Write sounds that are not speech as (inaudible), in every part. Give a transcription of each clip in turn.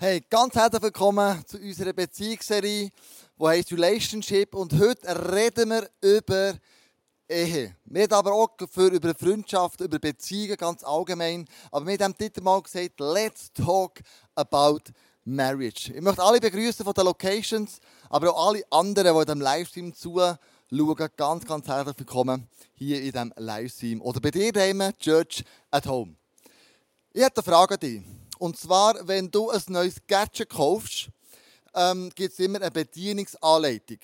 Hey, ganz herzlich willkommen zu unserer Beziehungsserie, die heißt Relationship. Und heute reden wir über Ehe. Wir reden aber auch für, über Freundschaft, über Beziehungen ganz allgemein. Aber wir haben Titel mal gesagt, let's talk about marriage. Ich möchte alle begrüßen von den Locations, aber auch alle anderen, die diesem Livestream zuschauen, ganz, ganz herzlich willkommen hier in diesem Livestream. Oder bei dir daheim, Church at Home. Ich habe eine Frage an dich. Und zwar, wenn du ein neues Gadget kaufst, ähm, gibt es immer eine Bedienungsanleitung.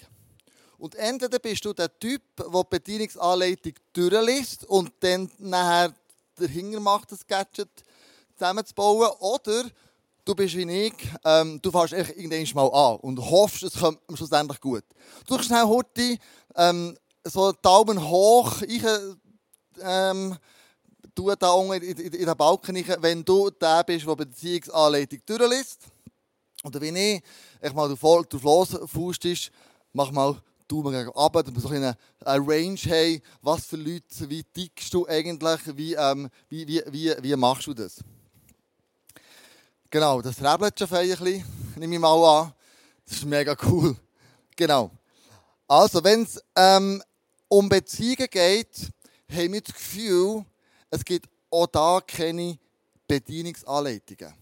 Und entweder bist du der Typ, der die Bedienungsanleitung durchliest und dann nachher dahinter macht, das Gadget zusammenzubauen. Oder du bist wie ich, ähm, du fährst irgendwann mal an und hoffst, es kommt schlussendlich gut. Du schnell heute ähm, so Daumen hoch, ich, ähm, tu da unten in, den Balken wenn du der bist, der Beziehungsanleitung durchliest. Oder wenn ich, ich mal du voll drauf losfustest, mach mal Daumen gegen runter, damit wir so eine, eine Range haben, was für Leute, wie dickst du eigentlich, wie, ähm, wie, wie, wie, wie machst du das? Genau, das rebelt schon ein bisschen, nehme ich mal an. Das ist mega cool. Genau. Also, wenn es ähm, um Beziehungen geht, haben wir das Gefühl, es gibt auch da keine Bedienungsanleitungen.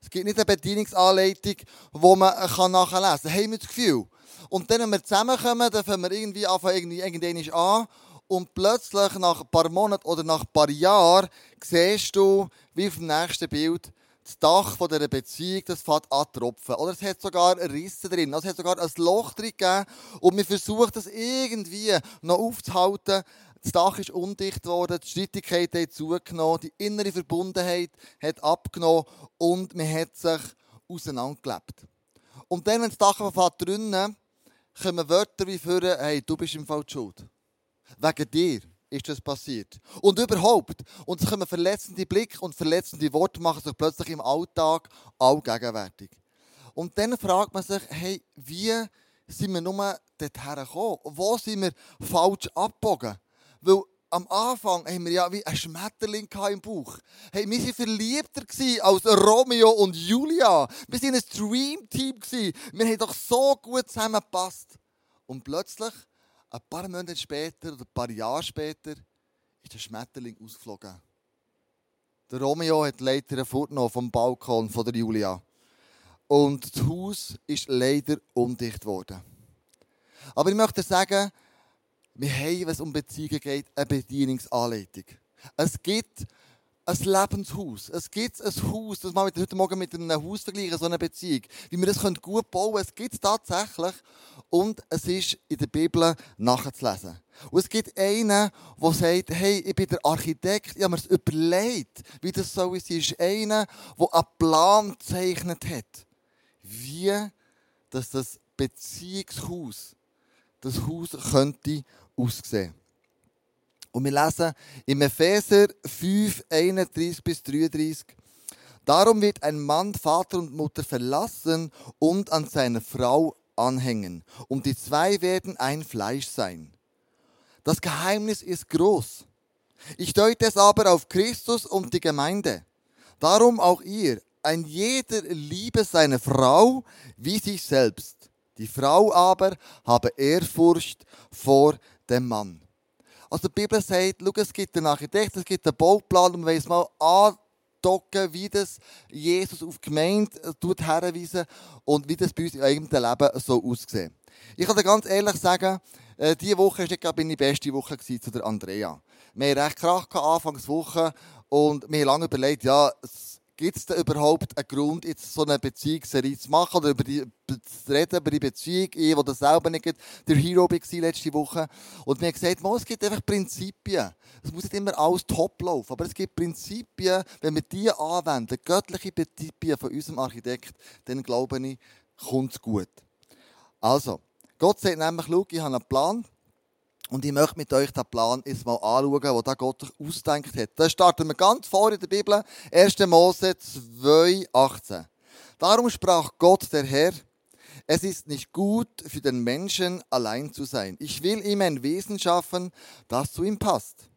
Es gibt nicht eine Bedienungsanleitung, die man nachlesen kann. Haben wir das Gefühl. Und dann, wenn wir zusammenkommen, dann fangen wir irgendwie anfangen, irgendwann an. Und plötzlich, nach ein paar Monaten oder nach ein paar Jahren, siehst du, wie auf dem nächsten Bild, das Dach von dieser Beziehung, das fängt an tropfen. Oder es hat sogar Risse drin. Also es hat sogar ein Loch drin gegeben. Und wir versuchen das irgendwie noch aufzuhalten. Das Dach ist undicht geworden, die Streitigkeit hat zugenommen, die innere Verbundenheit hat abgenommen und man hat sich auseinandergelebt. Und dann, wenn das Dach anfängt drinnen, kommen Wörter wie vorher, hey, du bist im Fall schuld. Wegen dir ist das passiert. Und überhaupt. Und es kommen verletzende Blicke und verletzende Worte machen sich plötzlich im Alltag allgegenwärtig. Und dann fragt man sich, hey, wie sind wir nur dorthin gekommen? Wo sind wir falsch abgebogen? Weil am Anfang haben wir ja wie ein Schmetterling im Bauch. Hey, wir waren verliebter als Romeo und Julia. Wir waren ein Dream-Team. Wir haben doch so gut zusammengepasst. Und plötzlich, ein paar Monate später oder ein paar Jahre später, ist der Schmetterling ausgeflogen. Der Romeo hat leider einen vom Balkon von der Julia. Und das Haus ist leider undicht worden. Aber ich möchte sagen, wir haben, wenn es um Beziehungen geht, eine Bedienungsanleitung. Es gibt ein Lebenshaus. Es gibt ein Haus, das man heute Morgen mit einem Haus vergleichen, so eine Beziehung. Wie wir das gut bauen können, es gibt es tatsächlich. Und es ist in der Bibel nachzulesen. Und es gibt einen, der sagt, hey, ich bin der Architekt, ich habe mir das überlegt, wie das so ist. Es ist einer, der einen Plan gezeichnet hat, wie das Beziehungshaus, das Haus könnte aussehen. Und wir lesen im Epheser 5, 31 bis 33. Darum wird ein Mann Vater und Mutter verlassen und an seine Frau anhängen. Und die zwei werden ein Fleisch sein. Das Geheimnis ist groß. Ich deute es aber auf Christus und die Gemeinde. Darum auch ihr. Ein jeder liebe seine Frau wie sich selbst. Die Frau aber habe Ehrfurcht vor dem Mann. Also die Bibel sagt, schau, es gibt einen Architekt, es gibt einen Bauplan und weiß mal andocken, wie das Jesus auf die Gemeinde tut herweisen und wie das bei uns im eigenen Leben so aussieht. Ich kann dir ganz ehrlich sagen, äh, diese Woche war nicht meine beste Woche zu der Andrea. Wir hatten recht Krach Anfangswoche und wir haben lange überlegt, ja, Gibt es da überhaupt einen Grund, jetzt so eine Beziehungsserie zu machen oder über die, zu reden über die Beziehung? Ich, der das selber nicht der Hero war letzte Woche. Und mir gesagt, es gibt einfach Prinzipien. Es muss nicht immer alles top laufen, aber es gibt Prinzipien, wenn wir die anwenden, göttliche Prinzipien von unserem Architekt, dann glaube ich, kommt es gut. Also, Gott sagt nämlich, schau, ich habe einen Plan, und ich möchte mit euch den Plan jetzt mal anschauen, den da Gott ausdenkt hat. Da starten wir ganz vor in der Bibel, 1. Mose 2, 18. Darum sprach Gott, der Herr, es ist nicht gut für den Menschen allein zu sein. Ich will ihm ein Wesen schaffen, das zu ihm passt.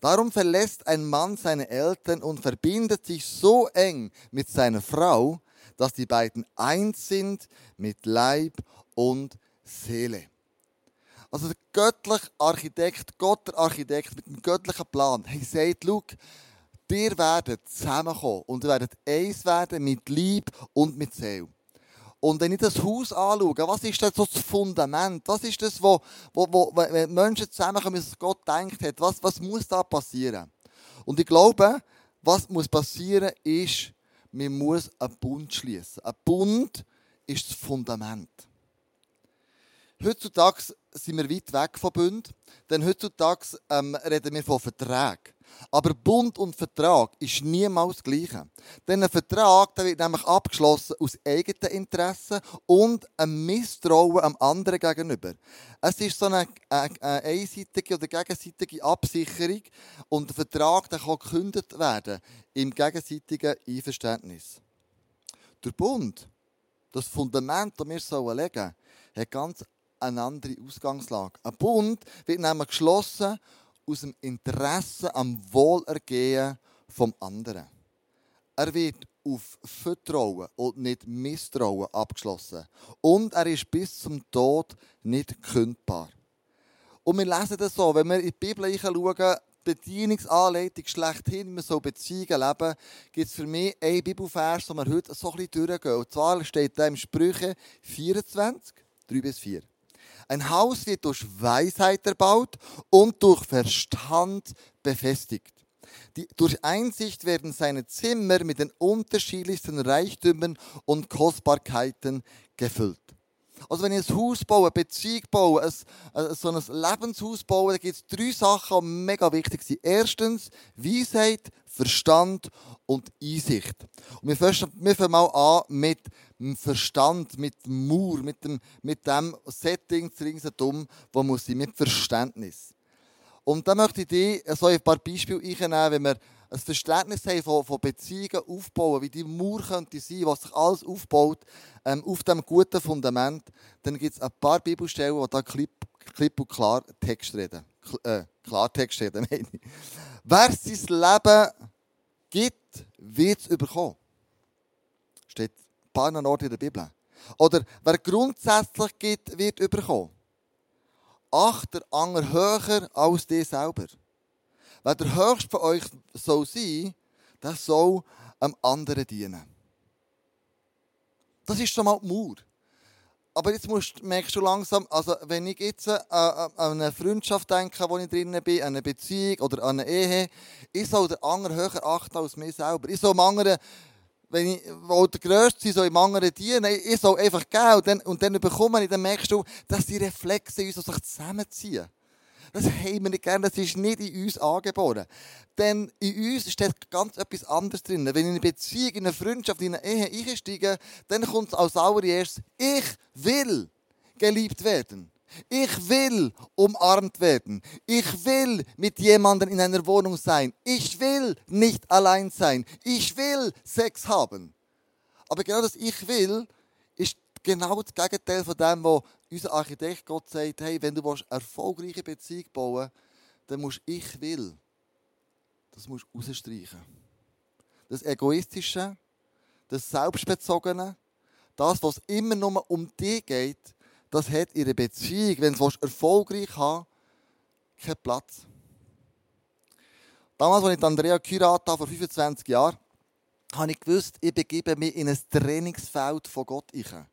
Darum verlässt ein Mann seine Eltern und verbindet sich so eng mit seiner Frau, dass die beiden eins sind mit Leib und Seele. Also der göttliche Architekt, Gott der Architekt mit dem göttlichen Plan, hey, sagt, schau, ihr werdet zusammenkommen und ihr werdet eins werden mit Lieb und mit Seele. Und wenn ich das Haus anschaue, was ist das, das Fundament? Was ist das, wo, wo, wo wenn Menschen zusammenkommen, was Gott denkt hat? Was, was muss da passieren? Und ich glaube, was muss passieren, ist, man muss einen Bund schließen. Ein Bund ist das Fundament. Heutzutage sind wir weit weg von Bund, denn heutzutage ähm, reden wir von Verträgen. Aber Bund und Vertrag ist niemals das Gleiche. Denn ein Vertrag der wird nämlich abgeschlossen aus eigenen Interessen und einem Misstrauen am anderen gegenüber. Es ist so eine, eine, eine einseitige oder gegenseitige Absicherung und der Vertrag der kann gekündigt werden im gegenseitigen Einverständnis. Der Bund, das Fundament, das wir legen sollen, hat ganz eine andere Ausgangslage. Ein Bund wird nämlich geschlossen aus dem Interesse am Wohlergehen vom anderen. Er wird auf Vertrauen und nicht Misstrauen abgeschlossen. Und er ist bis zum Tod nicht kündbar. Und wir lesen das so, wenn wir in die Bibel schauen, Bedienungsanleitung schlechthin, wir so Beziehungen leben, gibt es für mich einen Bibelvers, den wir heute so ein bisschen durchgehen. Und zwar steht da im Sprüche 24, 3 bis 4. Ein Haus wird durch Weisheit erbaut und durch Verstand befestigt. Die, durch Einsicht werden seine Zimmer mit den unterschiedlichsten Reichtümern und Kostbarkeiten gefüllt. Also wenn ich ein Haus baue, eine Beziehung baue, ein, äh, so ein Lebenshaus baue, da gibt es drei Sachen, die mega wichtig sind. Erstens Weisheit, Verstand und Einsicht. Und wir fangen, mal an mit dem Verstand, mit dem Mauer, mit dem, mit dem Setting ringsherum, wo muss ich mit Verständnis. Und da möchte ich dir so ein paar Beispiele einnehmen, wenn wir ein Verständnis haben von, von Beziehungen aufbauen, wie die Mauer könnte sein, was sich alles aufbaut, ähm, auf dem guten Fundament, dann gibt es ein paar Bibelstellen, die da klipp, klipp und klar Text reden. Äh, Klartext reden, (laughs) meine ich. Wer sein Leben gibt, wird es überkommen. Steht ein paar Orten in der Bibel. Oder wer grundsätzlich gibt, wird überkommen. Acht der Anger höher als dir selber. Wer der Höchste von euch soll sein, der soll einem anderen dienen. Das ist schon mal die Mauer. Aber jetzt musst, merkst du langsam, also wenn ich jetzt äh, an eine Freundschaft denke, wo ich drinnen bin, an eine Beziehung oder an eine Ehe, ich soll den anderen höher achten als mir selber. Ich soll dem anderen, wenn ich wo der Größte soll im anderen dienen, ich soll einfach geben und dann, und dann bekomme ich, dann merkst du, dass die Reflexe in uns sich zusammenziehen. Das haben wir nicht gerne, das ist nicht in uns angeboren. Denn in uns steht ganz etwas anderes drin. Wenn ich in eine Beziehung, in eine Freundschaft, in eine Ehe einsteige, dann kommt es als allererstes, ich will geliebt werden. Ich will umarmt werden. Ich will mit jemandem in einer Wohnung sein. Ich will nicht allein sein. Ich will Sex haben. Aber genau das Ich will ist genau das Gegenteil von dem, was unser Architekt Gott sagt, hey, wenn du eine erfolgreiche Beziehung bauen dann musst ich will. Das musst du rausstreichen. Das Egoistische, das Selbstbezogene, das, was immer nur um dich geht, das hat ihre Beziehung, wenn du erfolgreich haben keinen Platz. Damals, als ich Andrea geheiratet habe, vor 25 Jahren, habe ich gewusst, ich begebe mich in ein Trainingsfeld von Gott. Rein.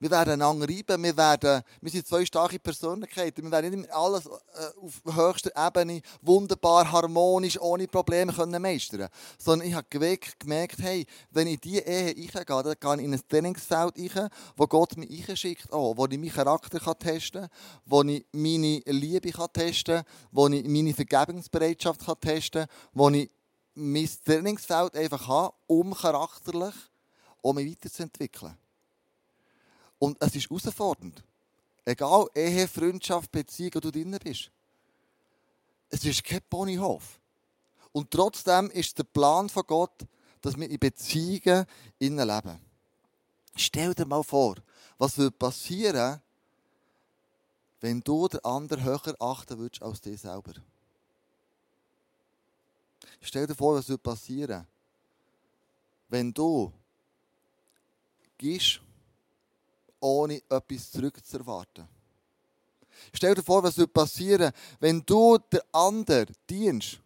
Wir werden einander reiben, wir, werden, wir sind zwei starke Persönlichkeiten. Wir werden nicht alles äh, auf höchster Ebene wunderbar, harmonisch, ohne Probleme können meistern Sondern ich habe gemerkt, hey, wenn ich in diese Ehe reingehe, dann gehe ich in ein Trainingsfeld rein, wo Gott mich einschickt, oh, wo ich meinen Charakter testen kann, wo ich meine Liebe testen kann, wo ich meine Vergebungsbereitschaft testen kann, wo ich mein Trainingsfeld einfach habe, um charakterlich um mich weiterzuentwickeln. Und es ist herausfordernd. Egal, Ehe, Freundschaft, Beziehung, wo du drin bist. Es ist kein Ponyhof. Und trotzdem ist der Plan von Gott, dass wir in Beziehungen innen leben. Stell dir mal vor, was würde passieren, wenn du den anderen höher achten würdest als dich selber. Stell dir vor, was würde passieren, wenn du gibst, ohne etwas zurückzuerwarten. Stell dir vor, was passieren würde, wenn du den anderen dienst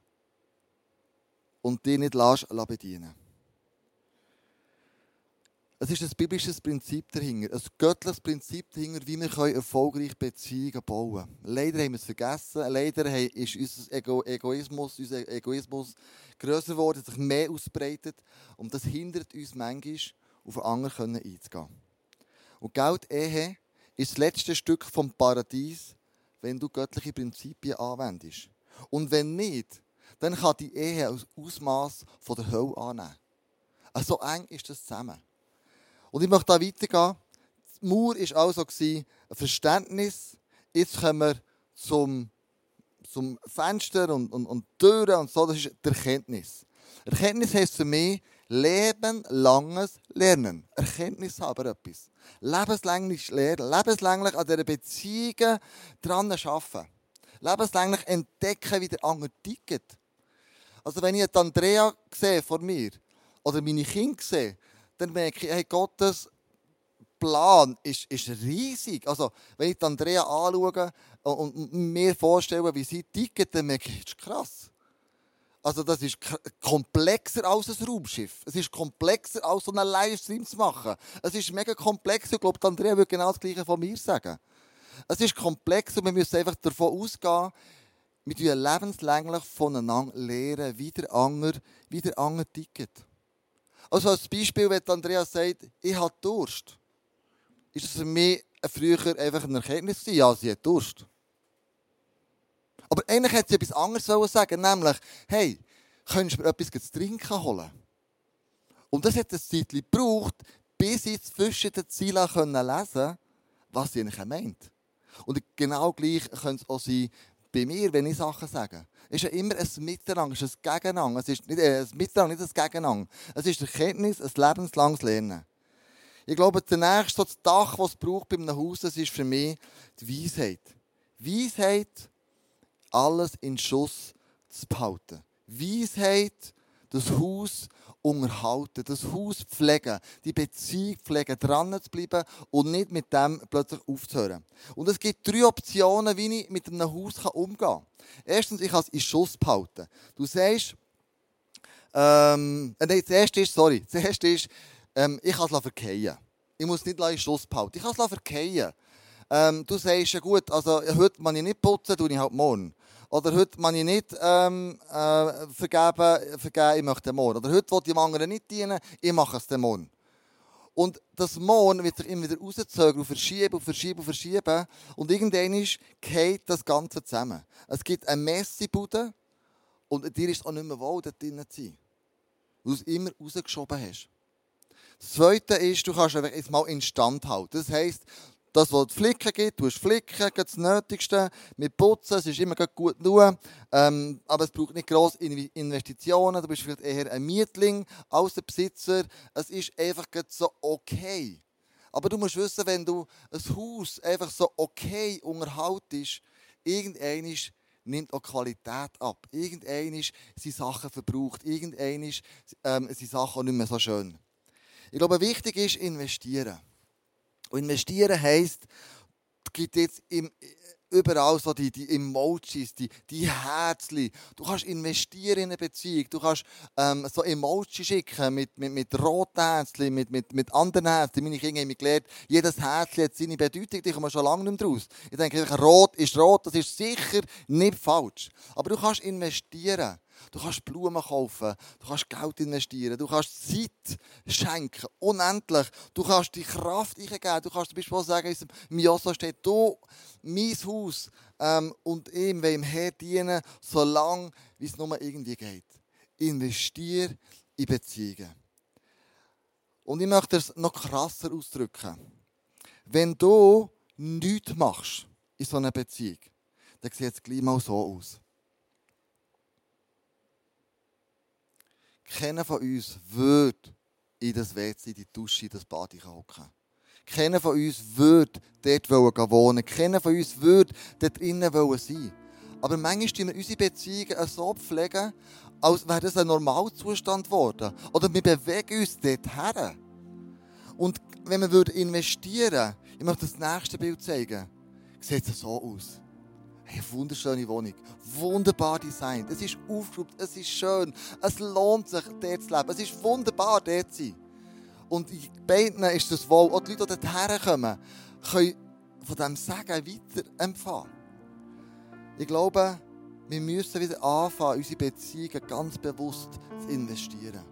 und dich nicht lässt, bedienen Es ist ein biblisches Prinzip dahinter, ein göttliches Prinzip dahinter, wie wir erfolgreich Beziehungen bauen können. Leider haben wir es vergessen. Leider ist unser Ego Egoismus, unser Egoismus grösser geworden, sich mehr ausbreitet. Und das hindert uns manchmal, auf einen anderen einzugehen. Und Geld, Ehe, ist das letzte Stück vom Paradies, wenn du göttliche Prinzipien anwendest. Und wenn nicht, dann kann die Ehe aus Ausmaß von der Hölle annehmen. So also eng ist das zusammen. Und ich möchte da weitergehen. Die Mauer war also ein Verständnis. Jetzt kommen wir zum, zum Fenster und, und, und Türen und so. Das ist die Erkenntnis. Erkenntnis heisst für mich, lebenlanges Lernen. Erkenntnis haben etwas. Lebenslänglich lernen. Lebenslänglich an dieser Beziehung dran arbeiten. Lebenslänglich entdecken, wie der andere tickt. Also wenn ich Andrea sehe vor mir oder meine Kinder sehe, dann merke ich, hey, Gottes Plan ist, ist riesig. Also wenn ich Andrea anschaue und, und mir vorstelle, wie sie tickt, dann merke ich, das ist krass. Also das ist komplexer als ein Raumschiff. Es ist komplexer als so einen Livestream zu machen. Es ist mega komplex. Ich glaube, Andrea würde genau das Gleiche von mir sagen. Es ist komplex und wir müssen einfach davon ausgehen, wir lernen lebenslänglich voneinander lernen, wie der andere, wie der andere tickt. Also als Beispiel, wenn Andrea sagt, ich habe Durst, ist es für mich früher einfach eine Erkenntnis ja, sie hat Durst. Aber eigentlich hätte sie etwas anderes sagen nämlich, hey, könntest du mir etwas zu trinken holen? Und das hat ein Zeit gebraucht, bis ich zwischen den Zielen lesen konnte, was sie eigentlich meint. Und genau gleich könnte es auch sein, bei mir, wenn ich Sachen sage. Es ist ja immer ein Miteinander, es ist ein Gegeneinander. Es ist nicht, äh, ein Miteinander, nicht ein Gegeneinander. Es ist Erkenntnis, ein lebenslanges Lernen. Ich glaube, der nächste so das Dach, das es braucht bei einem Haus, das ist für mich die Weisheit. Weisheit alles in Schuss zu behalten. Weisheit, das Haus unterhalten, das Haus pflegen, die Beziehung pflegen, dran zu bleiben und nicht mit dem plötzlich aufzuhören. Und es gibt drei Optionen, wie ich mit einem Haus umgehen kann. Erstens, ich kann es in Schuss behalten. Du sagst, ähm, äh, nein, das erste ist, sorry, (laughs) das erste ist, ähm, ich kann es verkehren. Ich muss nicht in Schuss behalten. Ich kann es verkehren. Ähm, du sagst, ja gut, also heute kann ich nicht putzen, tue ich halt morgen. Oder heute kann ich nicht ähm, äh, vergeben, vergeben, ich möchte morgen. Oder heute will ich dem anderen nicht dienen, ich mache es dem morgen. Und das Morgen wird sich immer wieder rauszögern und verschieben und verschieben und verschieben. Und irgendwann geht das Ganze zusammen. Es gibt eine Messebude und dir ist auch nicht mehr wohl, dort drinnen zu sein. Weil du es immer rausgeschoben hast. Das Zweite ist, du kannst einfach jetzt mal instand halten. Das heisst, das, was es Flicken gibt, du hast Flicken, das Nötigste. Mit Putzen, es ist immer gut nur, ähm, aber es braucht nicht grosse Investitionen. Du bist vielleicht eher ein Mietling als ein Besitzer. Es ist einfach so okay. Aber du musst wissen, wenn du ein Haus einfach so okay unterhaltest, irgendwann nimmt auch Qualität ab. Irgendwann sind Sachen verbraucht. Irgendwann ähm, sind Sachen nicht mehr so schön. Ich glaube, wichtig ist investieren. Und investieren heisst, es gibt jetzt im, überall so die, die Emojis, die, die Herzchen. Du kannst investieren in eine Beziehung. Du kannst ähm, so Emojis schicken mit, mit, mit roten Herzchen, mit, mit, mit anderen Herzchen. Meine Kinder haben mir gelernt, jedes Herzchen hat seine Bedeutung. Die kommen schon lange nicht mehr raus. Ich denke, rot ist rot, das ist sicher nicht falsch. Aber du kannst investieren. Du kannst Blumen kaufen, du kannst Geld investieren, du kannst Zeit schenken, unendlich. Du kannst die Kraft eingeben. Du kannst zum Beispiel sagen, im Josso steht, du, mein Haus ähm, und ihm wollen Herr dienen, solange wie es nur irgendwie geht. Investier in Beziehungen. Und ich möchte es noch krasser ausdrücken. Wenn du nichts machst in so einer Beziehung, dann sieht es gleich mal so aus. Keiner von uns würde in das WC, in die Dusche, in das Bad hocken. Keiner von uns würde dort wohnen. Keiner von uns würde dort drinnen sein. Aber manchmal pflegen wir unsere Beziehungen so pflegen, als wäre das ein Normalzustand geworden. Oder wir bewegen uns dort her. Und wenn würde investieren ich möchte das nächste Bild zeigen, sieht es so aus. Hey, wunderschöne Wohnung, wunderbar designt, es ist aufgeräumt, es ist schön, es lohnt sich, dort zu leben, es ist wunderbar, dort zu sein. Und in beiden ist das wohl, auch die Leute, die dorthin kommen, können von diesem Segen weiter empfangen. Ich glaube, wir müssen wieder anfangen, unsere Beziehungen ganz bewusst zu investieren.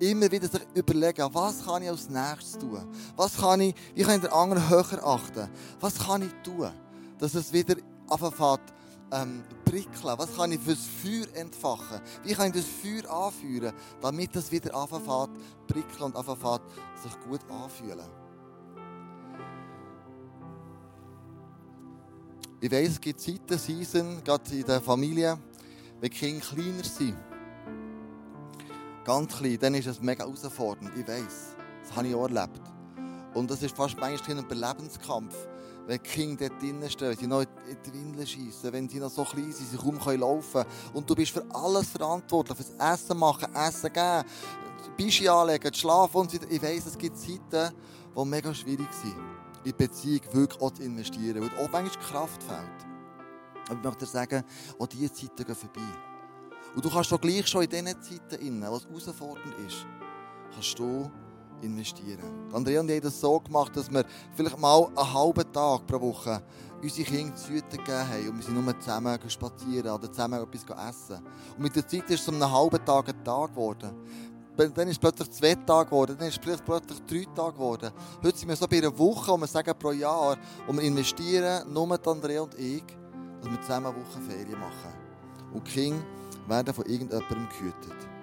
Immer wieder sich überlegen, was kann ich als nächstes tun? Was kann ich, wie kann ich den anderen höher achten? Was kann ich tun, dass es wieder anfängt ähm, prickeln? Was kann ich fürs Feuer entfachen? Wie kann ich das Feuer anführen, damit es wieder anfängt prickeln und anfängt sich gut anfühlen? Ich weiss, es gibt Zeiten, Season, gerade in der Familie, wenn die Kinder kleiner sind. Ganz klein, dann ist es mega herausfordernd. Ich weiss. Das habe ich auch erlebt. Und das ist fast manchmal ein Überlebenskampf. Wenn die Kinder dort drinnen stehen, sie noch in die Windeln schiessen, wenn sie noch so klein sind, sie kaum laufen können. Und du bist für alles verantwortlich, für das Essen machen, Essen geben, Bischi anlegen, schlafen und so. Ich weiss, es gibt Zeiten, die mega schwierig sind in Beziehung wirklich auch zu investieren, weil auch manchmal Kraft fehlt. Aber ich möchte dir sagen, auch diese Zeiten gehen vorbei. Und du kannst doch gleich schon in diesen Zeiten, was herausfordernd ist, kannst du investieren. Andrea und ich haben das so gemacht, dass wir vielleicht mal einen halben Tag pro Woche unsere Kinder zu hüten gegeben haben und wir sind nur zusammen spazieren oder zusammen etwas essen. Und mit der Zeit ist es um einen halben Tag ein Tag geworden dann ist es plötzlich zwei Tage geworden, dann ist es plötzlich drei Tage geworden. Heute sind wir so bei einer Woche, wo wir sagen pro Jahr, wo wir investieren, nur Andrea und ich, dass wir zusammen eine Woche Ferien machen. Und die Kinder werden von irgendjemandem gehütet.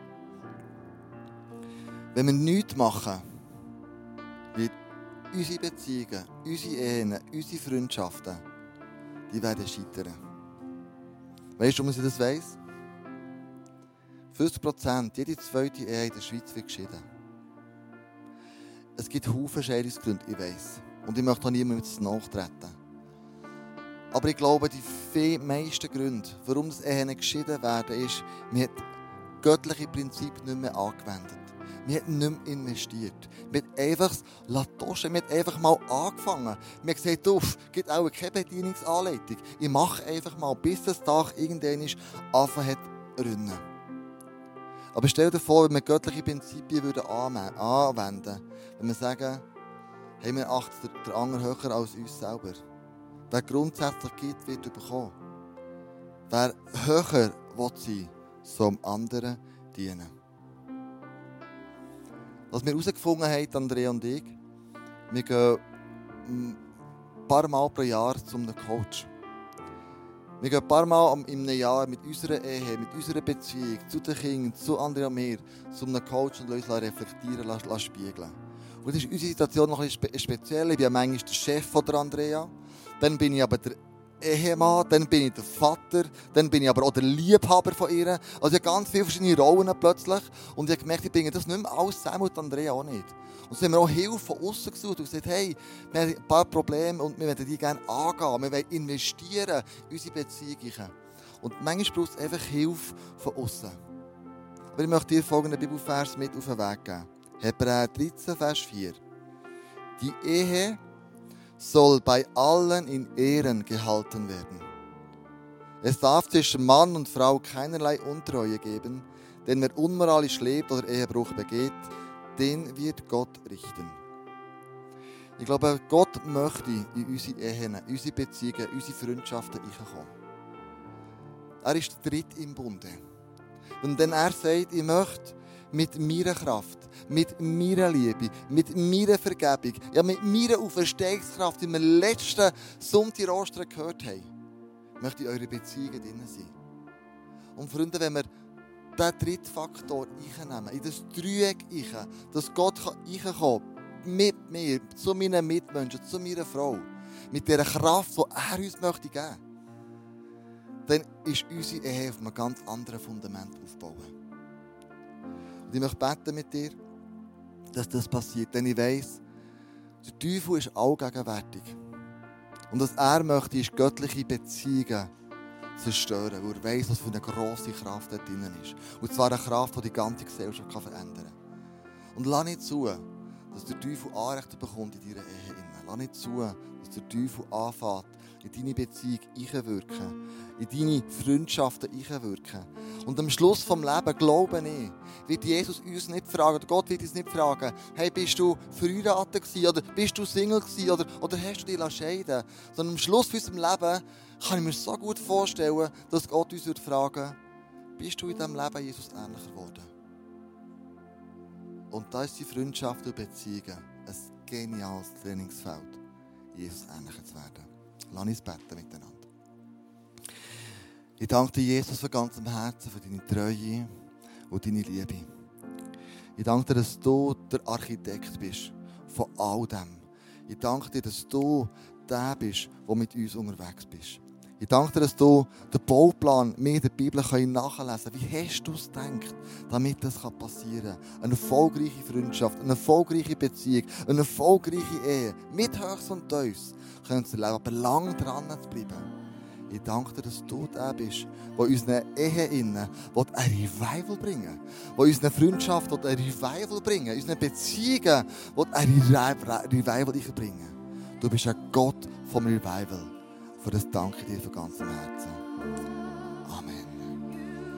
Wenn wir nichts machen, wird unsere Beziehungen, unsere Ehen, unsere Freundschaften, die werden scheitern. Weißt du, warum ich das weiss? 50 Prozent, jede zweite Ehe in der Schweiz wird geschieden. Es gibt Haufen Scheidungsgründe, ich weiß. Und ich möchte auch niemandem nachtreten. Aber ich glaube, die meisten Gründe, warum das Ehen geschieden werden, ist, man hat göttliche Prinzip nicht mehr angewendet. Man hat nicht mehr investiert. Man hat einfach Latoschen, man hat einfach mal angefangen. Man hat gesagt, uff, gibt auch keine Bedienungsanleitung. Ich mache einfach mal, bis das Tag irgendwann anfangen hat rinnen. Aber stell dir vor, wenn wir göttliche Prinzipien würden anwenden wenn wir sagen, hey, wir achten den anderen höher als uns selber. Wer grundsätzlich gibt, wird bekommen. Wer höher will sein, soll dem anderen dienen. Was wir herausgefunden haben, Andrea und ich, wir gehen ein paar Mal pro Jahr zu einem Coach. Wir gehen ein paar Mal im Jahr mit unserer Ehe, mit unserer Beziehung zu den Kindern, zu Andrea und mir, zu einem Coach und uns reflektieren lassen, spiegeln. Und das ist unsere Situation noch ein bisschen speziell. Ich bin ja manchmal der Chef von Andrea. Dann bin ich aber der Ehemann, dann bin ich der Vater, dann bin ich aber auch der Liebhaber von ihr. Also ich habe ganz viele verschiedene Rollen plötzlich. Und ich habe gemerkt, ich bringe das nicht mehr alles zusammen und Andrea auch nicht. Und so haben wir auch Hilfe von außen gesucht und gesagt, hey, wir haben ein paar Probleme und wir möchten die gerne angehen. Wir wollen investieren in unsere Beziehungen. Und manchmal braucht es einfach Hilfe von außen. Aber ich möchte dir folgenden Bibelvers mit auf den Weg geben. Hebräer 13, Vers 4. Die Ehe soll bei allen in Ehren gehalten werden. Es darf zwischen Mann und Frau keinerlei Untreue geben, denn wer unmoralisch lebt oder Ehebruch begeht, den wird Gott richten. Ich glaube, Gott möchte in unsere Ehen, unsere Beziehungen, unsere Freundschaften kommen. Er ist dritt im Bunde. Und wenn er sagt, ich möchte mit meiner Kraft, mit meiner Liebe, mit meiner Vergebung, ja, mit meiner Auferstehungskraft, die wir letzten Sonntag Ostern gehört haben, möchte ich eure Beziehungen drin sein. Und Freunde, wenn wir diesen dritten Faktor einnehmen, in das Dreieck rein, dass Gott reinkommen kann, mit mir, zu meinen Mitmenschen, zu meiner Frau, mit dieser Kraft, die er uns möchte geben dann ist unsere Ehe auf einem ganz anderen Fundament aufbauen. Und ich möchte beten mit dir, dass das passiert, denn ich weiss, der Teufel ist allgegenwärtig. Und was er möchte, ist göttliche Beziehungen zerstören, weil er weiss, was für eine grosse Kraft da drin ist. Und zwar eine Kraft, die die ganze Gesellschaft verändern kann. Und lass nicht zu, dass der Teufel Anrechte bekommt in deiner Ehe. Lass nicht zu, dass der Teufel anfängt, in deine Beziehung einwirken, in deine Freundschaften einwirken. Und am Schluss vom Leben, glaube ich, wird Jesus uns nicht fragen, oder Gott wird uns nicht fragen, hey, bist du verheiratet gewesen, oder bist du Single gewesen, oder, oder hast du dich scheiden Sondern am Schluss von unserem Leben kann ich mir so gut vorstellen, dass Gott uns fragen würde, bist du in diesem Leben Jesus ähnlicher geworden? Und da ist die Freundschaft und Beziehungen ein geniales Trainingsfeld, Jesus ähnlicher zu werden. Lass uns beten miteinander. Ich danke dir, Jesus, von ganzem Herzen für deine Treue und deine Liebe. Ich danke dir, dass du der Architekt bist von all dem. Ich danke dir, dass du der bist, der mit uns unterwegs bist. Ich danke dir, dass du den Bauplan mit der Bibel nachlesen kannst. Wie hast du es gedacht, damit das passieren kann? Eine erfolgreiche Freundschaft, eine erfolgreiche Beziehung, eine erfolgreiche Ehe, mit Höchst und Tiefs, können sie leben, aber lang dran zu bleiben. Ich danke dir, dass du der bist, der unseren Ehen ein Revival bringen will, der unsere Freundschaft ein Revival bringen unsere Beziehungen ein Revival bringen Du bist ein Gott vom Revival. Für das danke ich dir von ganzem Herzen.